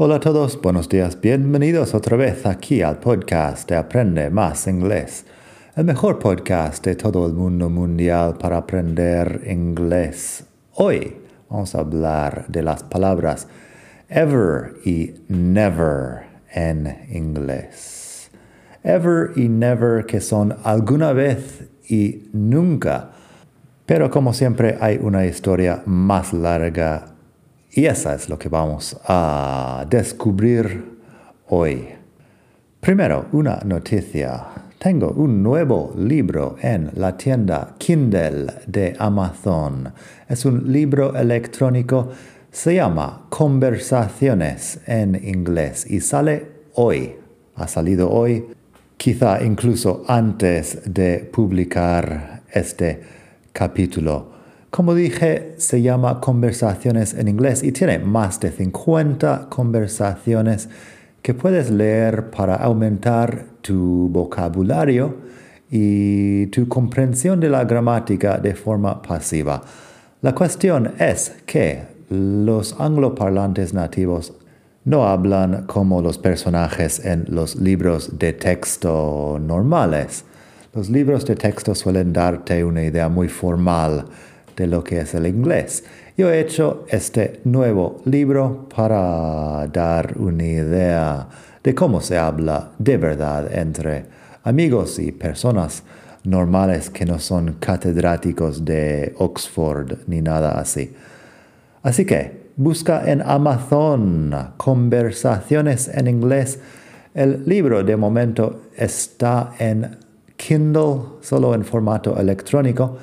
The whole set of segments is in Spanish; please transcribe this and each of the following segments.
Hola a todos, buenos días, bienvenidos otra vez aquí al podcast de Aprende Más Inglés, el mejor podcast de todo el mundo mundial para aprender inglés. Hoy vamos a hablar de las palabras ever y never en inglés. Ever y never que son alguna vez y nunca. Pero como siempre hay una historia más larga y esa es lo que vamos a descubrir hoy. Primero, una noticia. Tengo un nuevo libro en la tienda Kindle de Amazon. Es un libro electrónico. Se llama Conversaciones en inglés y sale hoy. Ha salido hoy, quizá incluso antes de publicar este capítulo. Como dije, se llama Conversaciones en inglés y tiene más de 50 conversaciones que puedes leer para aumentar tu vocabulario y tu comprensión de la gramática de forma pasiva. La cuestión es que los angloparlantes nativos no hablan como los personajes en los libros de texto normales. Los libros de texto suelen darte una idea muy formal de lo que es el inglés. Yo he hecho este nuevo libro para dar una idea de cómo se habla de verdad entre amigos y personas normales que no son catedráticos de Oxford ni nada así. Así que busca en Amazon conversaciones en inglés. El libro de momento está en Kindle, solo en formato electrónico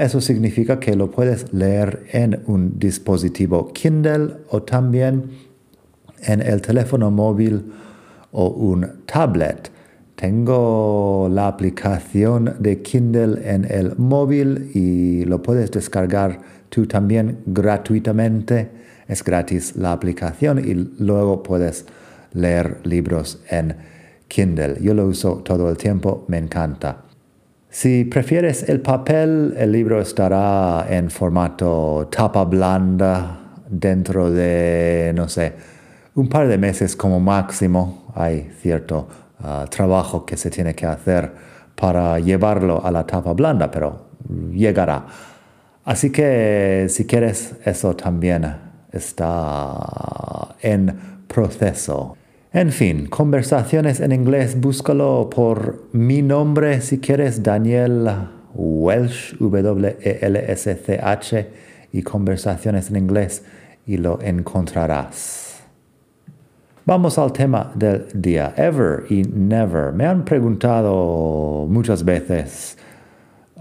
eso significa que lo puedes leer en un dispositivo Kindle o también en el teléfono móvil o un tablet. Tengo la aplicación de Kindle en el móvil y lo puedes descargar tú también gratuitamente. Es gratis la aplicación y luego puedes leer libros en Kindle. Yo lo uso todo el tiempo, me encanta. Si prefieres el papel, el libro estará en formato tapa blanda dentro de, no sé, un par de meses como máximo. Hay cierto ah, trabajo que se tiene que hacer para llevarlo a la tapa blanda, pero llegará. Así que si quieres, eso también está en proceso. En fin, conversaciones en inglés, búscalo por mi nombre si quieres, Daniel Welsh, W-E-L-S-C-H, y conversaciones en inglés, y lo encontrarás. Vamos al tema del día, ever y never. Me han preguntado muchas veces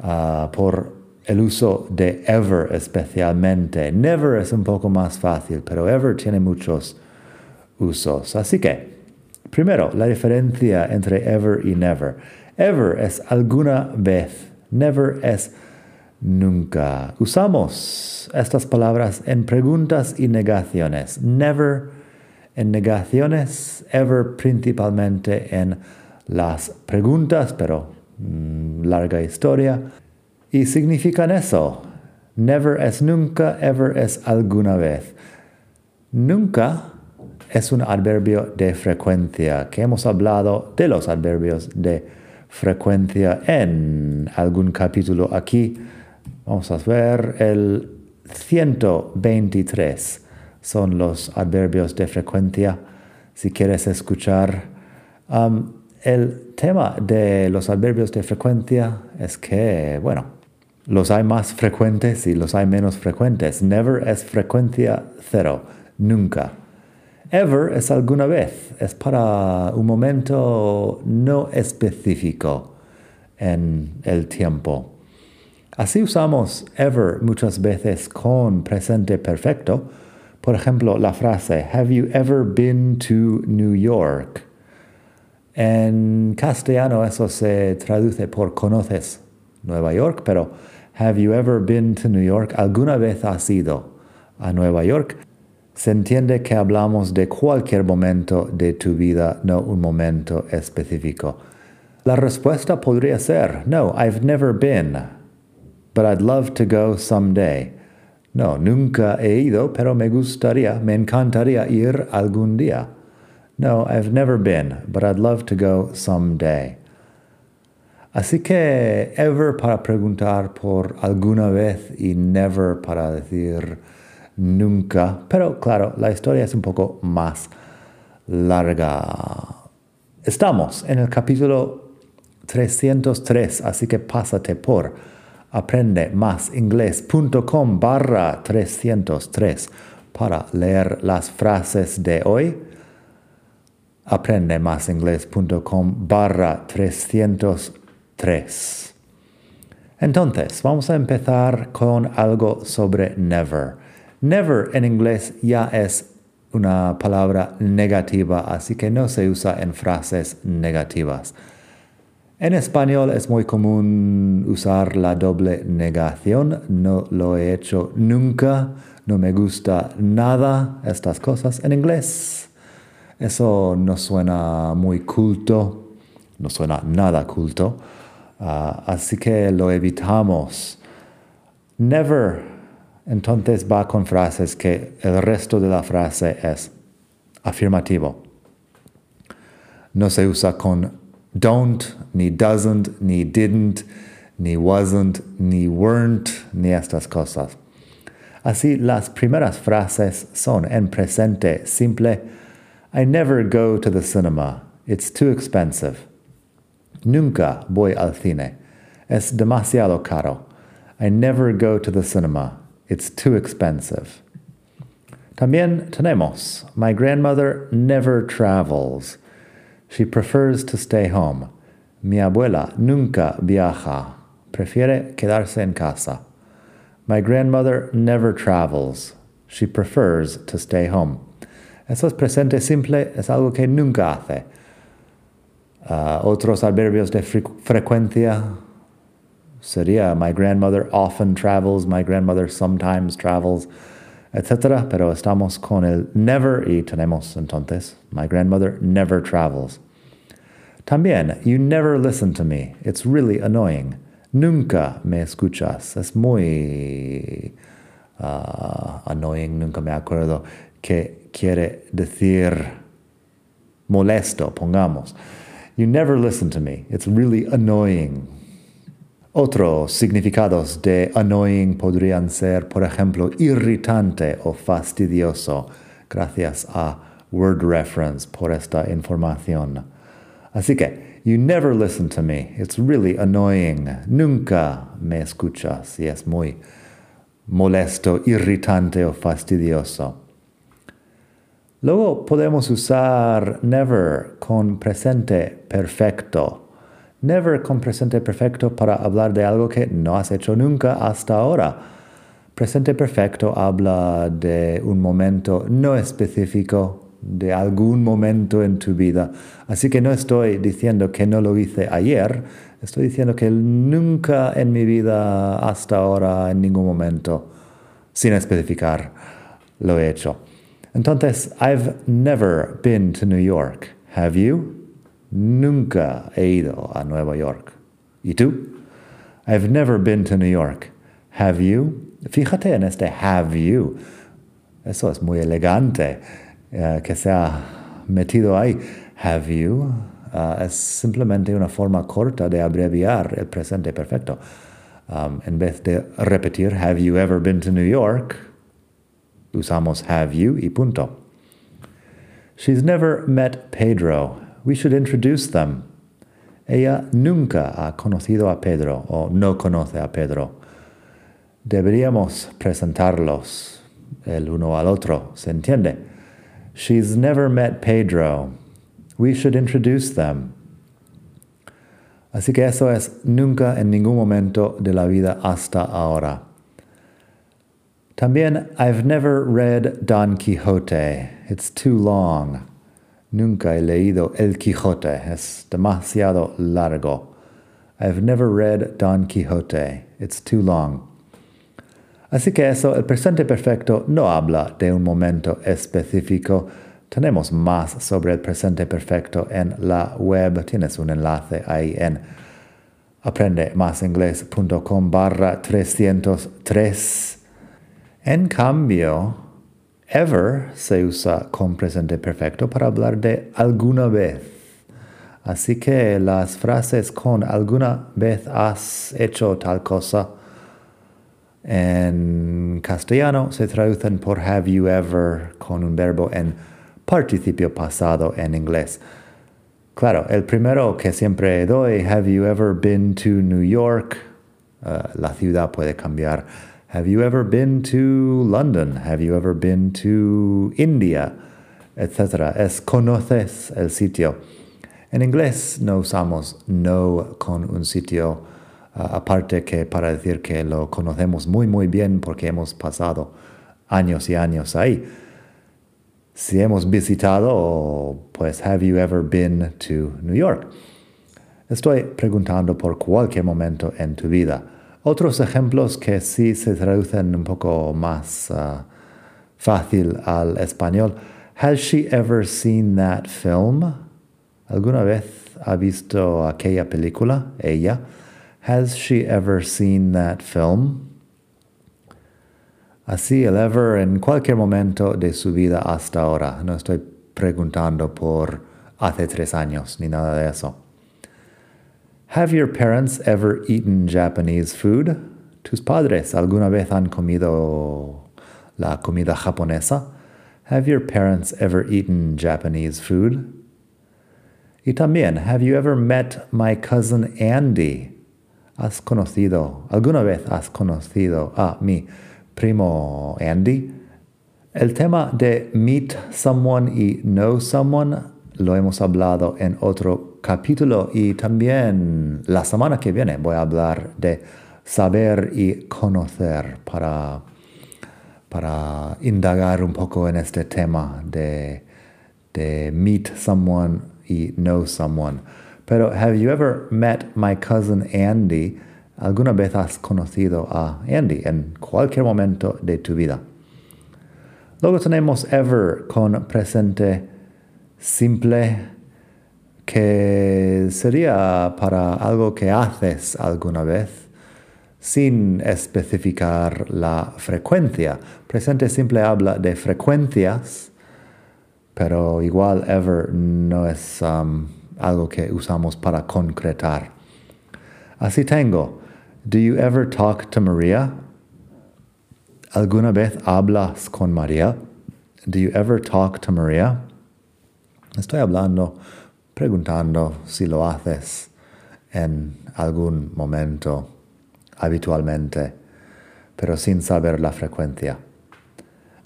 ah, por el uso de ever especialmente. Never es un poco más fácil, pero ever tiene muchos usos. Así que, primero, la diferencia entre ever y never. Ever es alguna vez, never es nunca. Usamos estas palabras en preguntas y negaciones. Never en negaciones, ever principalmente en las preguntas, pero mm, larga historia. Y significan eso. Never es nunca, ever es alguna vez. Nunca es un adverbio de frecuencia, que hemos hablado de los adverbios de frecuencia en algún capítulo aquí. Vamos a ver el 123 son los adverbios de frecuencia. Si quieres escuchar um, el tema de los adverbios de frecuencia es que, bueno, los hay más frecuentes y los hay menos frecuentes. Never es frecuencia cero, nunca. Ever es alguna vez, es para un momento no específico en el tiempo. Así usamos ever muchas veces con presente perfecto. Por ejemplo, la frase, Have you ever been to New York? En castellano eso se traduce por conoces Nueva York, pero Have you ever been to New York? ¿Alguna vez has ido a Nueva York? Se entiende que hablamos de cualquier momento de tu vida, no un momento específico. La respuesta podría ser, no, I've never been, but I'd love to go someday. No, nunca he ido, pero me gustaría, me encantaría ir algún día. No, I've never been, but I'd love to go someday. Así que ever para preguntar por alguna vez y never para decir nunca. Pero claro, la historia es un poco más larga. Estamos en el capítulo 303, así que pásate por aprendemasingles.com barra 303 para leer las frases de hoy. aprendemasingles.com barra 303. Entonces, vamos a empezar con algo sobre never. Never en inglés ya es una palabra negativa, así que no se usa en frases negativas. En español es muy común usar la doble negación. No lo he hecho nunca. No me gusta nada estas cosas en inglés. Eso no suena muy culto. No suena nada culto. Ah, así que lo evitamos. Never. Entonces va con frases que el resto de la frase es afirmativo. No se usa con don't, ni doesn't, ni didn't, ni wasn't, ni weren't, ni estas cosas. Así, las primeras frases son en presente simple. I never go to the cinema. It's too expensive. Nunca voy al cine. Es demasiado caro. I never go to the cinema. It's too expensive. También tenemos, my grandmother never travels. She prefers to stay home. Mi abuela nunca viaja. Prefiere quedarse en casa. My grandmother never travels. She prefers to stay home. Eso es presente simple, es algo que nunca hace. Uh, otros adverbios de fre frecuencia sería my grandmother often travels, my grandmother sometimes travels etc. Pero estamos con el never y tenemos entonces, my grandmother never travels. También, you never listen to me. It's really annoying. Nunca me escuchas. Es muy uh, annoying, nunca me acuerdo que quiere decir molesto, pongamos. You never listen to me. It's really annoying. Otros significados de annoying podrían ser, por ejemplo, irritante o fastidioso. Gracias a Word Reference por esta información. Así que, you never listen to me. It's really annoying. Nunca me escuchas y es muy molesto, irritante o fastidioso. Luego podemos usar never con presente perfecto. Never con presente perfecto para hablar de algo que no has hecho nunca hasta ahora. Presente perfecto habla de un momento no específico, de algún momento en tu vida. Así que no estoy diciendo que no lo hice ayer, estoy diciendo que nunca en mi vida hasta ahora, en ningún momento, sin especificar, lo he hecho. Entonces, I've never been to New York. Have you? Nunca he ido a Nueva York. ¿Y tú? I've never been to New York. Have you? Fíjate en este have you. Eso es muy elegante uh, que se ha metido ahí. Have you? Uh, es simplemente una forma corta de abreviar el presente perfecto. Um, en vez de repetir have you ever been to New York, usamos have you y punto. She's never met Pedro. We should introduce them. Ella nunca ha conocido a Pedro o no conoce a Pedro. Deberíamos presentarlos el uno al otro, ¿se entiende? She's never met Pedro. We should introduce them. Así que eso es nunca en ningún momento de la vida hasta ahora. También, I've never read Don Quixote. It's too long. Nunca he leído El Quijote. Es demasiado largo. I've never read Don Quixote. It's too long. Así que eso, el presente perfecto no habla de un momento específico. Tenemos más sobre el presente perfecto en la web. Tienes un enlace ahí en aprendemasingles.com barra 303. En cambio, ever se usa con presente perfecto para hablar de alguna vez. Así que las frases con alguna vez has hecho tal cosa en castellano se traducen por have you ever con un verbo en participio pasado en inglés. Claro, el primero que siempre doy, have you ever been to New York? Uh, la ciudad puede cambiar. Have you ever been to London? Have you ever been to India? Etcétera. Es conoces el sitio. En inglés no usamos no con un sitio uh, aparte que para decir que lo conocemos muy muy bien porque hemos pasado años y años ahí. Si hemos visitado, pues have you ever been to New York? Estoy preguntando por cualquier momento en tu vida. Otros ejemplos que sí se traducen un poco más uh, fácil al español. Has she ever seen that film? ¿Alguna vez ha visto aquella película? Ella. Has she ever seen that film? Así el ever en cualquier momento de su vida hasta ahora. No estoy preguntando por hace tres años ni nada de eso. Have your parents ever eaten Japanese food? ¿Tus padres alguna vez han comido la comida japonesa? Have your parents ever eaten Japanese food? Y también, have you ever met my cousin Andy? ¿Has conocido, alguna vez has conocido a mi primo Andy? El tema de meet someone y know someone lo hemos hablado en otro capítulo y también la semana que viene voy a hablar de saber y conocer para, para indagar un poco en este tema de, de meet someone y know someone. Pero have you ever met my cousin Andy? ¿Alguna vez has conocido a Andy en cualquier momento de tu vida? Luego tenemos ever con presente simple que sería para algo que haces alguna vez sin especificar la frecuencia. Presente simple habla de frecuencias, pero igual ever no es um, algo que usamos para concretar. Así tengo. Do you ever talk to Maria? ¿Alguna vez hablas con María? Do you ever talk to Maria? Estoy hablando, preguntando si lo haces en algún momento, habitualmente, pero sin saber la frecuencia.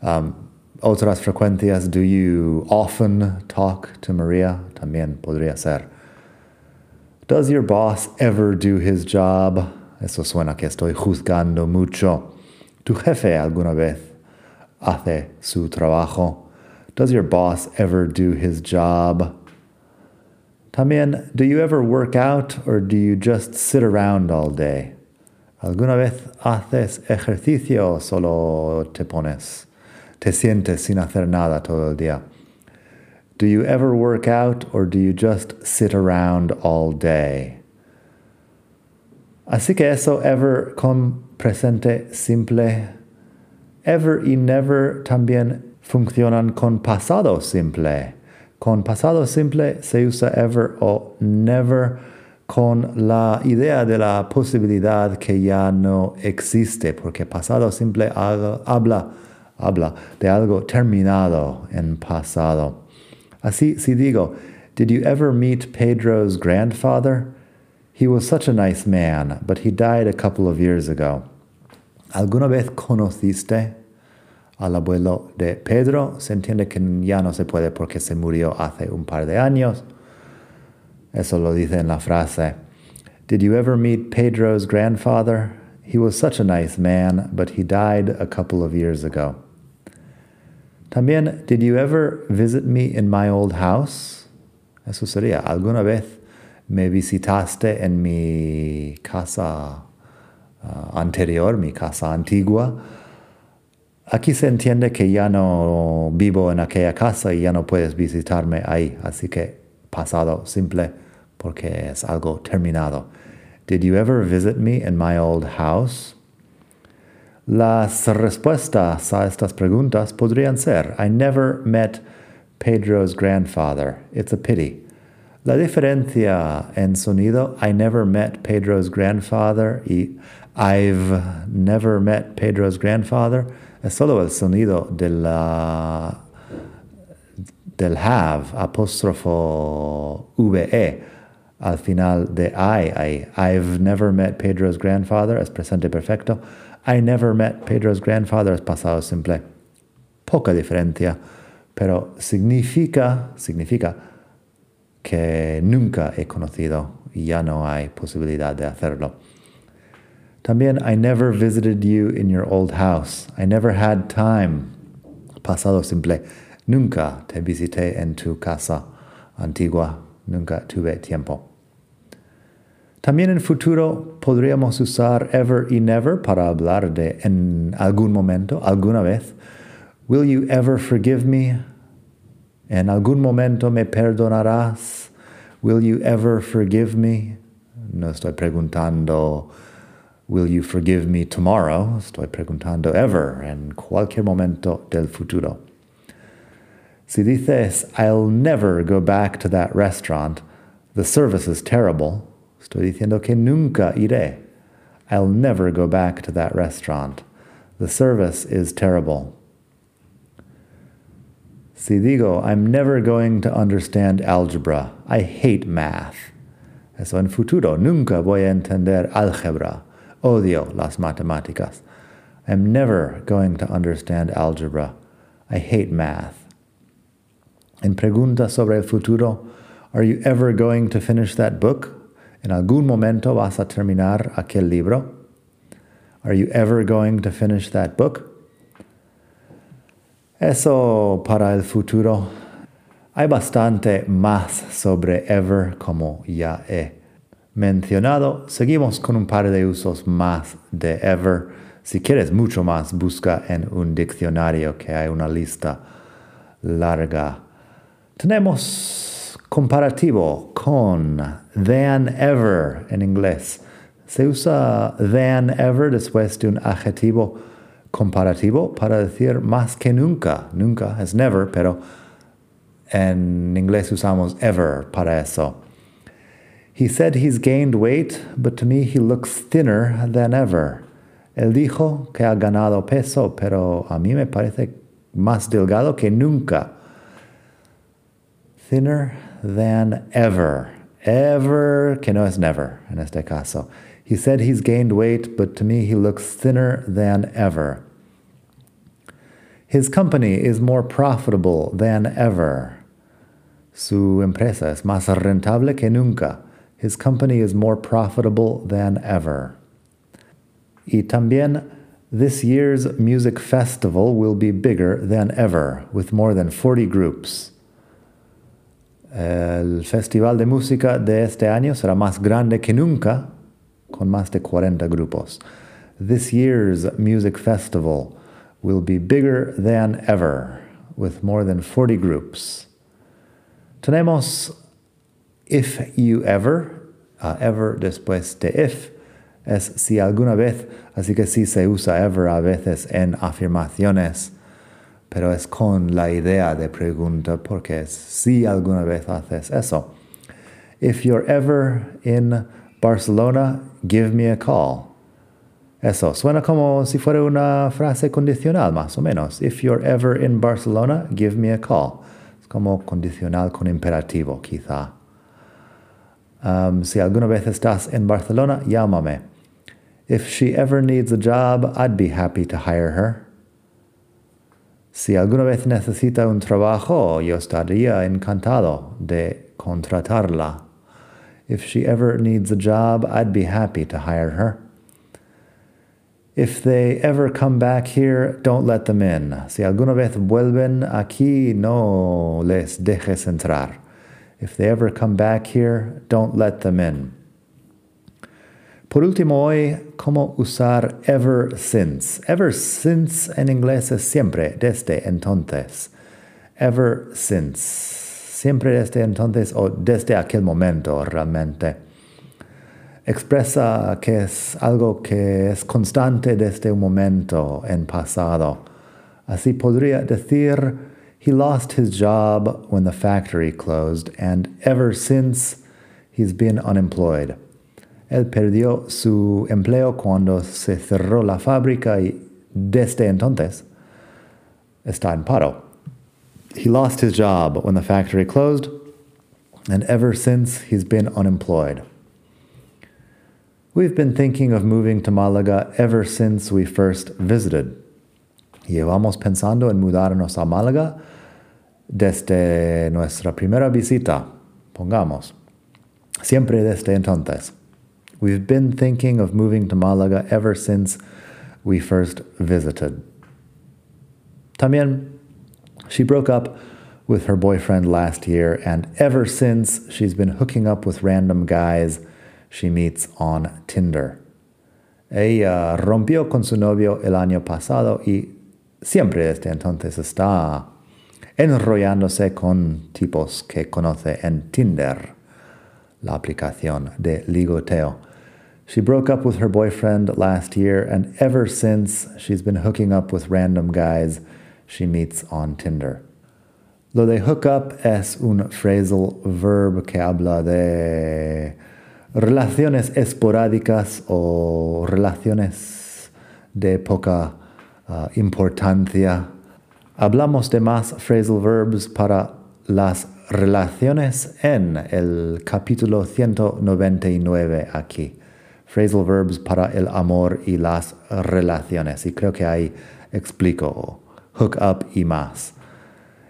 Um, otras frecuencias, do you often talk to Maria? También podría ser. Does your boss ever do his job? Eso suena que estoy juzgando mucho. ¿Tu jefe alguna vez hace su trabajo? Does your boss ever do his job? También, do you ever work out or do you just sit around all day? ¿Alguna vez haces ejercicio o solo te pones? Te sientes sin hacer nada todo el día. Do you ever work out or do you just sit around all day? Así que eso ever con presente simple. Ever y never también funcionan con pasado simple. Con pasado simple se usa ever o never con la idea de la posibilidad que ya no existe, porque pasado simple habla, habla de algo terminado en pasado. Así, si digo, Did you ever meet Pedro's grandfather? He was such a nice man, but he died a couple of years ago. ¿Alguna vez conociste al abuelo de Pedro? Se entiende que ya no se puede porque se murió hace un par de años. Eso lo dice en la frase. Did you ever meet Pedro's grandfather? He was such a nice man, but he died a couple of years ago. También, did you ever visit me in my old house? Eso sería, ¿alguna vez me visitaste en mi casa uh, anterior, mi casa antigua? Aquí se entiende que ya no vivo en aquella casa y ya no puedes visitarme ahí, así que pasado simple porque es algo terminado. Did you ever visit me in my old house? Las respuestas a estas preguntas podrían ser I never met Pedro's grandfather. It's a pity. La diferencia en sonido I never met Pedro's grandfather y I've never met Pedro's grandfather es solo el sonido de del have apóstrofo VE al final de I, I. I've never met Pedro's grandfather es presente perfecto. I never met Pedro's grandfather es pasado simple. Poca diferencia, pero significa, significa que nunca he conocido y ya no hay posibilidad de hacerlo. También, I never visited you in your old house. I never had time. Pasado simple. Nunca te visité en tu casa antigua. Nunca tuve tiempo. También en futuro podríamos usar ever y never para hablar de en algún momento, alguna vez. Will you ever forgive me? En algún momento me perdonarás. Will you ever forgive me? No estoy preguntando, will you forgive me tomorrow? Estoy preguntando ever, en cualquier momento del futuro. Si dices, I'll never go back to that restaurant, the service is terrible, Estoy diciendo que nunca iré. I'll never go back to that restaurant. The service is terrible. Si digo, I'm never going to understand algebra. I hate math. Eso en futuro. Nunca voy a entender álgebra. Odio las matemáticas. I'm never going to understand algebra. I hate math. En pregunta sobre el futuro, are you ever going to finish that book? ¿En algún momento vas a terminar aquel libro? Are you ever going to finish that book? Eso para el futuro. Hay bastante más sobre ever como ya he mencionado. Seguimos con un par de usos más de ever. Si quieres mucho más, busca en un diccionario que hay una lista larga. Tenemos comparativo con than ever en inglés. Se usa than ever después de un adjetivo comparativo para decir más que nunca. Nunca es never, pero en inglés usamos ever para eso. He said he's gained weight, but to me he looks thinner than ever. Él dijo que ha ganado peso, pero a mí me parece más delgado que nunca. Thinner than ever. Ever, que no es never en este caso. He said he's gained weight, but to me he looks thinner than ever. His company is more profitable than ever. Su empresa es más rentable que nunca. His company is more profitable than ever. Y también, this year's music festival will be bigger than ever, with more than 40 groups. El festival de música de este año será más grande que nunca, con más de 40 grupos. This year's music festival will be bigger than ever, with more than 40 groups. Tenemos if you ever, uh, ever después de if, es si alguna vez, así que sí se usa ever a veces en afirmaciones pero es con la idea de pregunta porque si alguna vez haces eso. If you're ever in Barcelona, give me a call. Eso suena como si fuera una frase condicional, más o menos. If you're ever in Barcelona, give me a call. Es como condicional con imperativo, quizá. Um, si alguna vez estás en Barcelona, llámame. If she ever needs a job, I'd be happy to hire her. Si alguna vez necesita un trabajo, yo estaría encantado de contratarla. If she ever needs a job, I'd be happy to hire her. If they ever come back here, don't let them in. Si alguna vez vuelven aquí, no les dejes entrar. If they ever come back here, don't let them in. Por último hoy, cómo usar ever since. Ever since en inglés es siempre, desde entonces. Ever since. Siempre desde entonces o desde aquel momento realmente. expresa que es algo que es constante desde un momento en pasado. Así podría decir, he lost his job when the factory closed, and ever since he's been unemployed. Él perdió su empleo cuando se cerró la fábrica y desde entonces está en paro. He lost his job when the factory closed, and ever since he's been unemployed. We've been thinking of moving to Malaga ever since we first visited. Llevamos pensando en mudarnos a Málaga desde nuestra primera visita, pongamos. Siempre desde entonces. We've been thinking of moving to Malaga ever since we first visited. También, she broke up with her boyfriend last year, and ever since, she's been hooking up with random guys she meets on Tinder. Ella rompió con su novio el año pasado y siempre desde entonces está enrollándose con tipos que conoce en Tinder, la aplicación de ligoteo. She broke up with her boyfriend last year, and ever since, she's been hooking up with random guys she meets on Tinder. Lo de hook up es un phrasal verb que habla de relaciones esporádicas o relaciones de poca uh, importancia. Hablamos de más phrasal verbs para las relaciones en el capítulo 199 aquí. Phrasal verbs para el amor y las relaciones. Y creo que ahí explico hook up y más.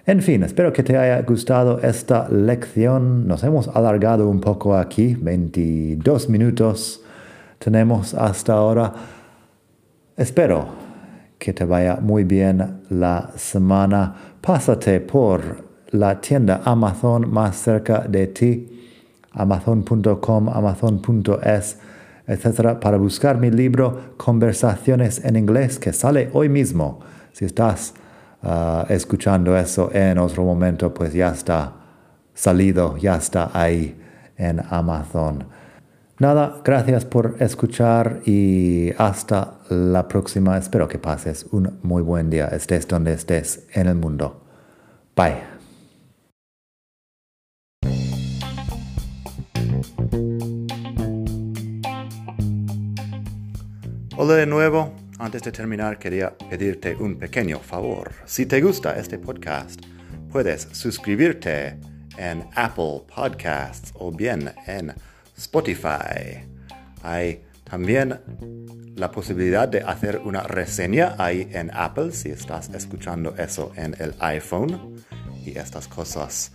En fin, espero que te haya gustado esta lección. Nos hemos alargado un poco aquí, 22 minutos tenemos hasta ahora. Espero que te vaya muy bien la semana. Pásate por la tienda Amazon más cerca de ti, amazon.com, amazon.es, etc., para buscar mi libro Conversaciones en inglés que sale hoy mismo. Si estás uh, escuchando eso en otro momento, pues ya está salido, ya está ahí en Amazon. Nada, gracias por escuchar y hasta la próxima. Espero que pases un muy buen día, estés donde estés en el mundo. Bye. Hola de nuevo. Antes de terminar, quería pedirte un pequeño favor. Si te gusta este podcast, puedes suscribirte en Apple Podcasts o bien en Spotify. Hay también la posibilidad de hacer una reseña ahí en Apple si estás escuchando eso en el iPhone. Y estas cosas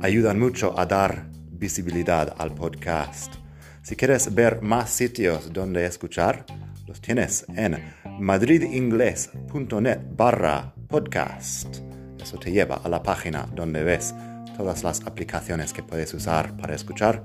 ayudan mucho a dar visibilidad al podcast. Si quieres ver más sitios donde escuchar, los tienes en madridingles.net barra podcast. Eso te lleva a la página donde ves todas las aplicaciones que puedes usar para escuchar.